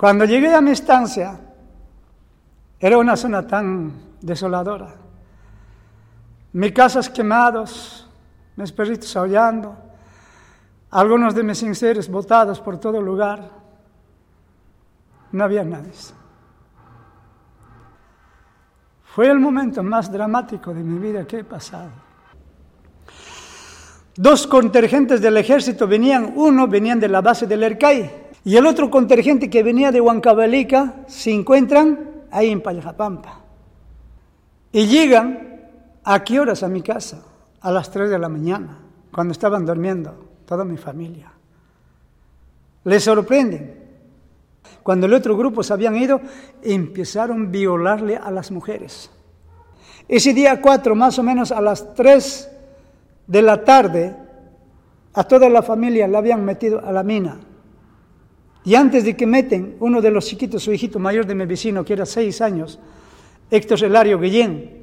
Cuando llegué a mi estancia, era una zona tan desoladora. Mis casas quemados, mis perritos aullando, algunos de mis enseres botados por todo lugar. No había nadie. Fue el momento más dramático de mi vida que he pasado. Dos contingentes del ejército venían, uno venían de la base del Ercay y el otro contingente que venía de Huancavelica se encuentran ahí en Payajapampa. Y llegan, ¿a qué horas a mi casa? A las 3 de la mañana, cuando estaban durmiendo toda mi familia. Les sorprenden. Cuando el otro grupo se habían ido, empezaron a violarle a las mujeres. Ese día 4, más o menos a las 3 de la tarde, a toda la familia la habían metido a la mina. Y antes de que meten uno de los chiquitos, su hijito mayor de mi vecino, que era seis años, Héctor Hilario Guillén,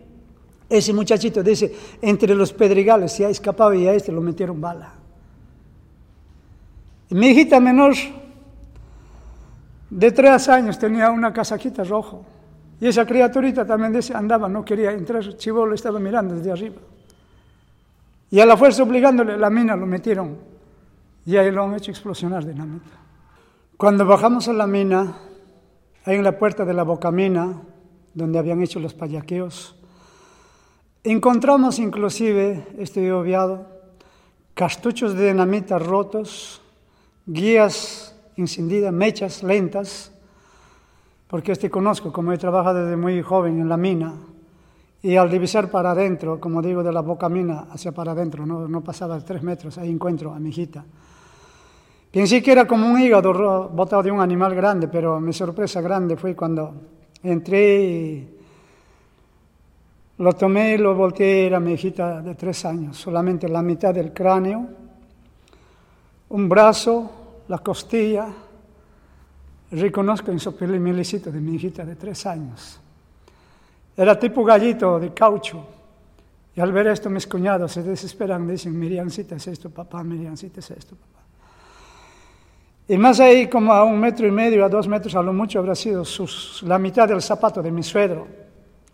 ese muchachito dice, entre los pedregales se ha escapado y a este lo metieron bala. Y mi hijita menor, de tres años, tenía una casaquita rojo. Y esa criaturita también dice, andaba, no quería entrar, Chivo lo estaba mirando desde arriba. Y a la fuerza obligándole, la mina lo metieron. Y ahí lo han hecho explosionar dinamita. Cuando bajamos a la mina, ahí en la puerta de la bocamina, donde habían hecho los payaqueos, encontramos inclusive, este obviado, cartuchos de dinamita rotos, guías encendidas, mechas lentas, porque este conozco, como he trabajado desde muy joven en la mina, y al divisar para adentro, como digo, de la bocamina hacia para adentro, no, no pasaba tres metros, ahí encuentro a mi hijita. Pensé que era como un hígado botado de un animal grande, pero mi sorpresa grande fue cuando entré y lo tomé lo volteé, era mi hijita de tres años, solamente la mitad del cráneo, un brazo, la costilla. Reconozco en su milicito de mi hijita de tres años. Era tipo gallito de caucho. Y al ver esto mis cuñados se desesperan, dicen, Miriancita es esto, papá, Miriancita es esto, papá. Y más ahí, como a un metro y medio, a dos metros a lo mucho, habrá sido la mitad del zapato de mi suegro.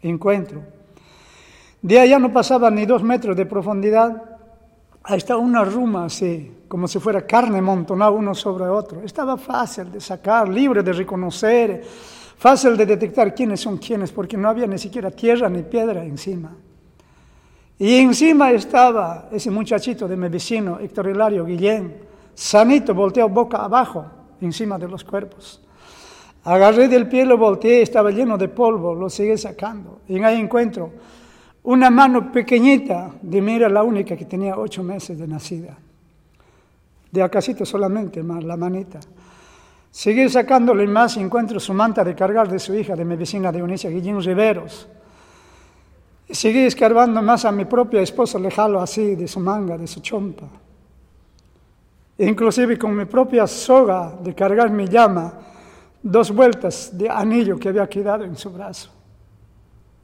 Encuentro. De allá no pasaba ni dos metros de profundidad. Ahí estaba una ruma así, como si fuera carne montonada uno sobre otro. Estaba fácil de sacar, libre de reconocer, fácil de detectar quiénes son quiénes, porque no había ni siquiera tierra ni piedra encima. Y encima estaba ese muchachito de mi vecino, Héctor Hilario Guillén, sanito, volteó boca abajo, encima de los cuerpos. Agarré del pie, lo volteé, estaba lleno de polvo, lo seguí sacando. Y ahí encuentro una mano pequeñita de mí era la única que tenía ocho meses de nacida. De acasito solamente, más la manita. Seguí sacándole más y encuentro su manta de cargar de su hija, de mi vecina de Unicia, Guillén Riveros. Seguí escarbando más a mi propia esposa, le jalo así de su manga, de su chompa inclusive con mi propia soga de cargar mi llama, dos vueltas de anillo que había quedado en su brazo.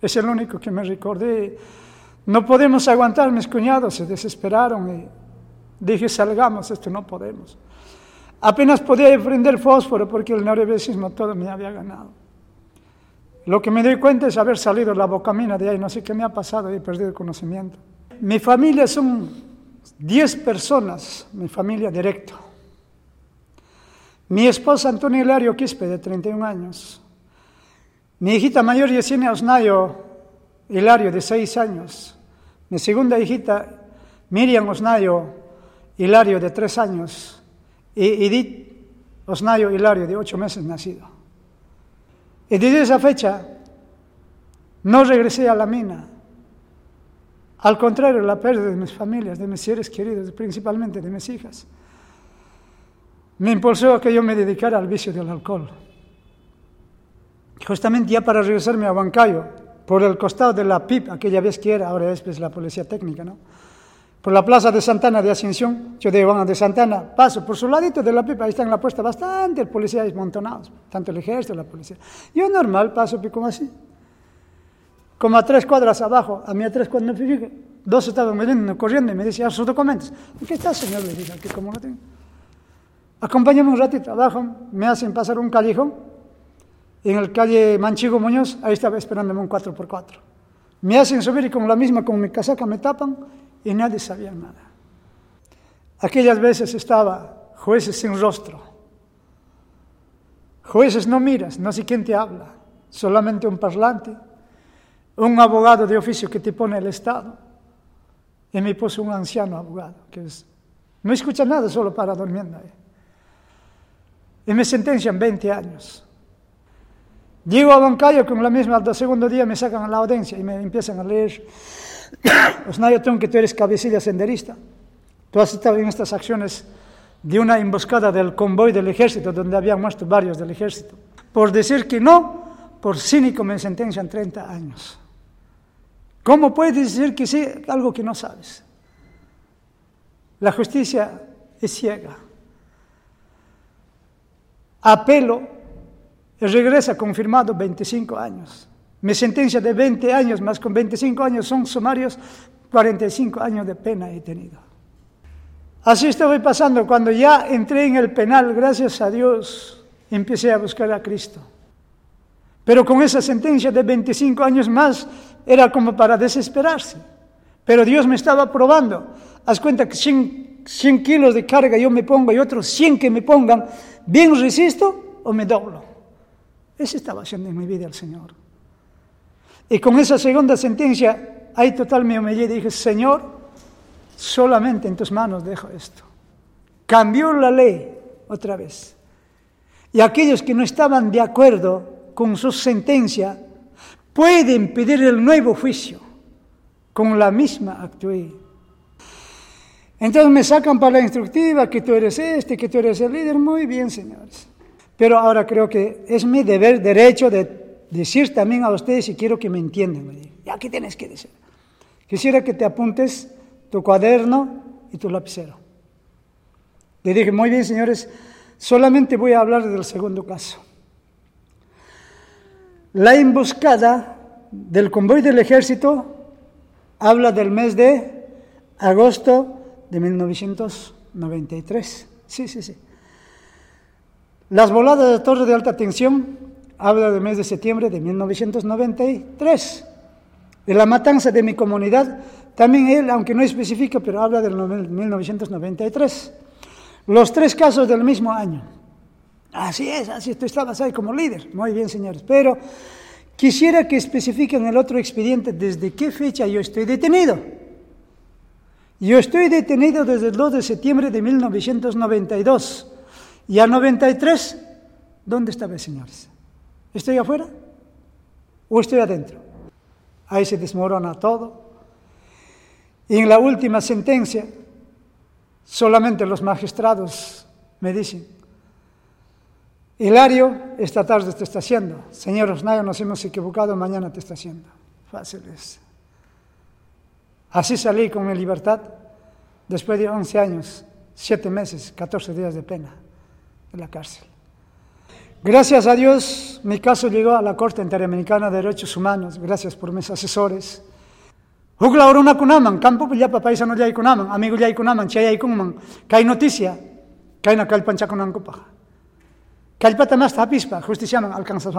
Es el único que me recordé. No podemos aguantar, mis cuñados se desesperaron y dije, salgamos, esto no podemos. Apenas podía prender fósforo porque el nerviosismo todo me había ganado. Lo que me doy cuenta es haber salido la bocamina de ahí, no sé qué me ha pasado he perdido el conocimiento. Mi familia es un Diez personas, mi familia directo. Mi esposa Antonio Hilario Quispe, de 31 años. Mi hijita mayor Yesenia Osnayo Hilario, de 6 años. Mi segunda hijita Miriam Osnayo Hilario, de 3 años. Y Edith Osnayo Hilario, de 8 meses nacido. Y desde esa fecha no regresé a la mina. Al contrario, la pérdida de mis familias, de mis seres queridos, principalmente de mis hijas, me impulsó a que yo me dedicara al vicio del alcohol. Justamente ya para regresarme a Huancayo, por el costado de la PIP, aquella vez que era, ahora es pues, la Policía Técnica, ¿no? Por la plaza de Santana de Ascensión, yo de Iván de Santana, paso por su ladito de la PIP, ahí están la puesta bastante el policía montonados, tanto el ejército, la policía. Yo normal paso como así, como a tres cuadras abajo, a mí a tres cuadras, me fijé, dos estaban veniendo, corriendo y me decían sus documentos. ¿En qué está, señor? Le dije, que como no tengo. Acompáñame un ratito abajo, me hacen pasar un callejón en el calle Manchigo Muñoz, ahí estaba esperándome un 4x4. Me hacen subir y con la misma, con mi casaca me tapan y nadie sabía nada. Aquellas veces estaba jueces sin rostro. Jueces no miras, no sé quién te habla, solamente un parlante, un abogado de oficio que te pone el Estado. Y me puso un anciano abogado, que no escucha nada, solo para durmiendo ahí. Y me sentencian 20 años. Llego a Bancayo con la misma, al segundo día me sacan la audiencia y me empiezan a leer. Osnayo que tú eres cabecilla senderista. Tú has estado en estas acciones de una emboscada del convoy del ejército, donde habían muerto varios del ejército. Por decir que no, por cínico me sentencian 30 años. ¿Cómo puedes decir que sí algo que no sabes? La justicia es ciega. Apelo regresa confirmado 25 años. Mi sentencia de 20 años más con 25 años son sumarios, 45 años de pena he tenido. Así estoy pasando. Cuando ya entré en el penal, gracias a Dios, empecé a buscar a Cristo. Pero con esa sentencia de 25 años más, era como para desesperarse. Pero Dios me estaba probando. Haz cuenta que 100, 100 kilos de carga yo me pongo y otros 100 que me pongan, ¿bien resisto o me doblo? Ese estaba haciendo en mi vida el Señor. Y con esa segunda sentencia, ahí total me humillé y dije, Señor, solamente en tus manos dejo esto. Cambió la ley otra vez. Y aquellos que no estaban de acuerdo con su sentencia pueden pedir el nuevo juicio con la misma actué. Entonces me sacan para la instructiva que tú eres este, que tú eres el líder. Muy bien, señores. Pero ahora creo que es mi deber, derecho de decir también a ustedes y quiero que me entiendan. Ya, ¿qué tienes que decir? Quisiera que te apuntes tu cuaderno y tu lapicero. Le dije, muy bien, señores, solamente voy a hablar del segundo caso. La emboscada del convoy del ejército habla del mes de agosto de 1993. Sí, sí, sí. Las voladas de torre de alta tensión habla del mes de septiembre de 1993. De la matanza de mi comunidad también él, aunque no especifica, pero habla del 1993. Los tres casos del mismo año. Así es, así tú estabas ahí como líder. Muy bien, señores. Pero quisiera que especifiquen el otro expediente desde qué fecha yo estoy detenido. Yo estoy detenido desde el 2 de septiembre de 1992. Y a 93, ¿dónde estaba, señores? ¿Estoy afuera o estoy adentro? Ahí se desmorona todo. Y en la última sentencia, solamente los magistrados me dicen, Hilario, esta tarde te está haciendo. Señor Osnayo, nos hemos equivocado, mañana te está haciendo. Fácil es. Así salí con mi libertad después de 11 años, 7 meses, 14 días de pena de la cárcel. Gracias a Dios, mi caso llegó a la Corte Interamericana de Derechos Humanos, gracias por mis asesores. Hukla oruna kunaman, campo ya paisa no yay kunaman, amigo yay kunaman, chayay kunman, kay noticia, kay na kalpan chakunan kupaja. Que ell patamà està a pispa, justiciament, alcança.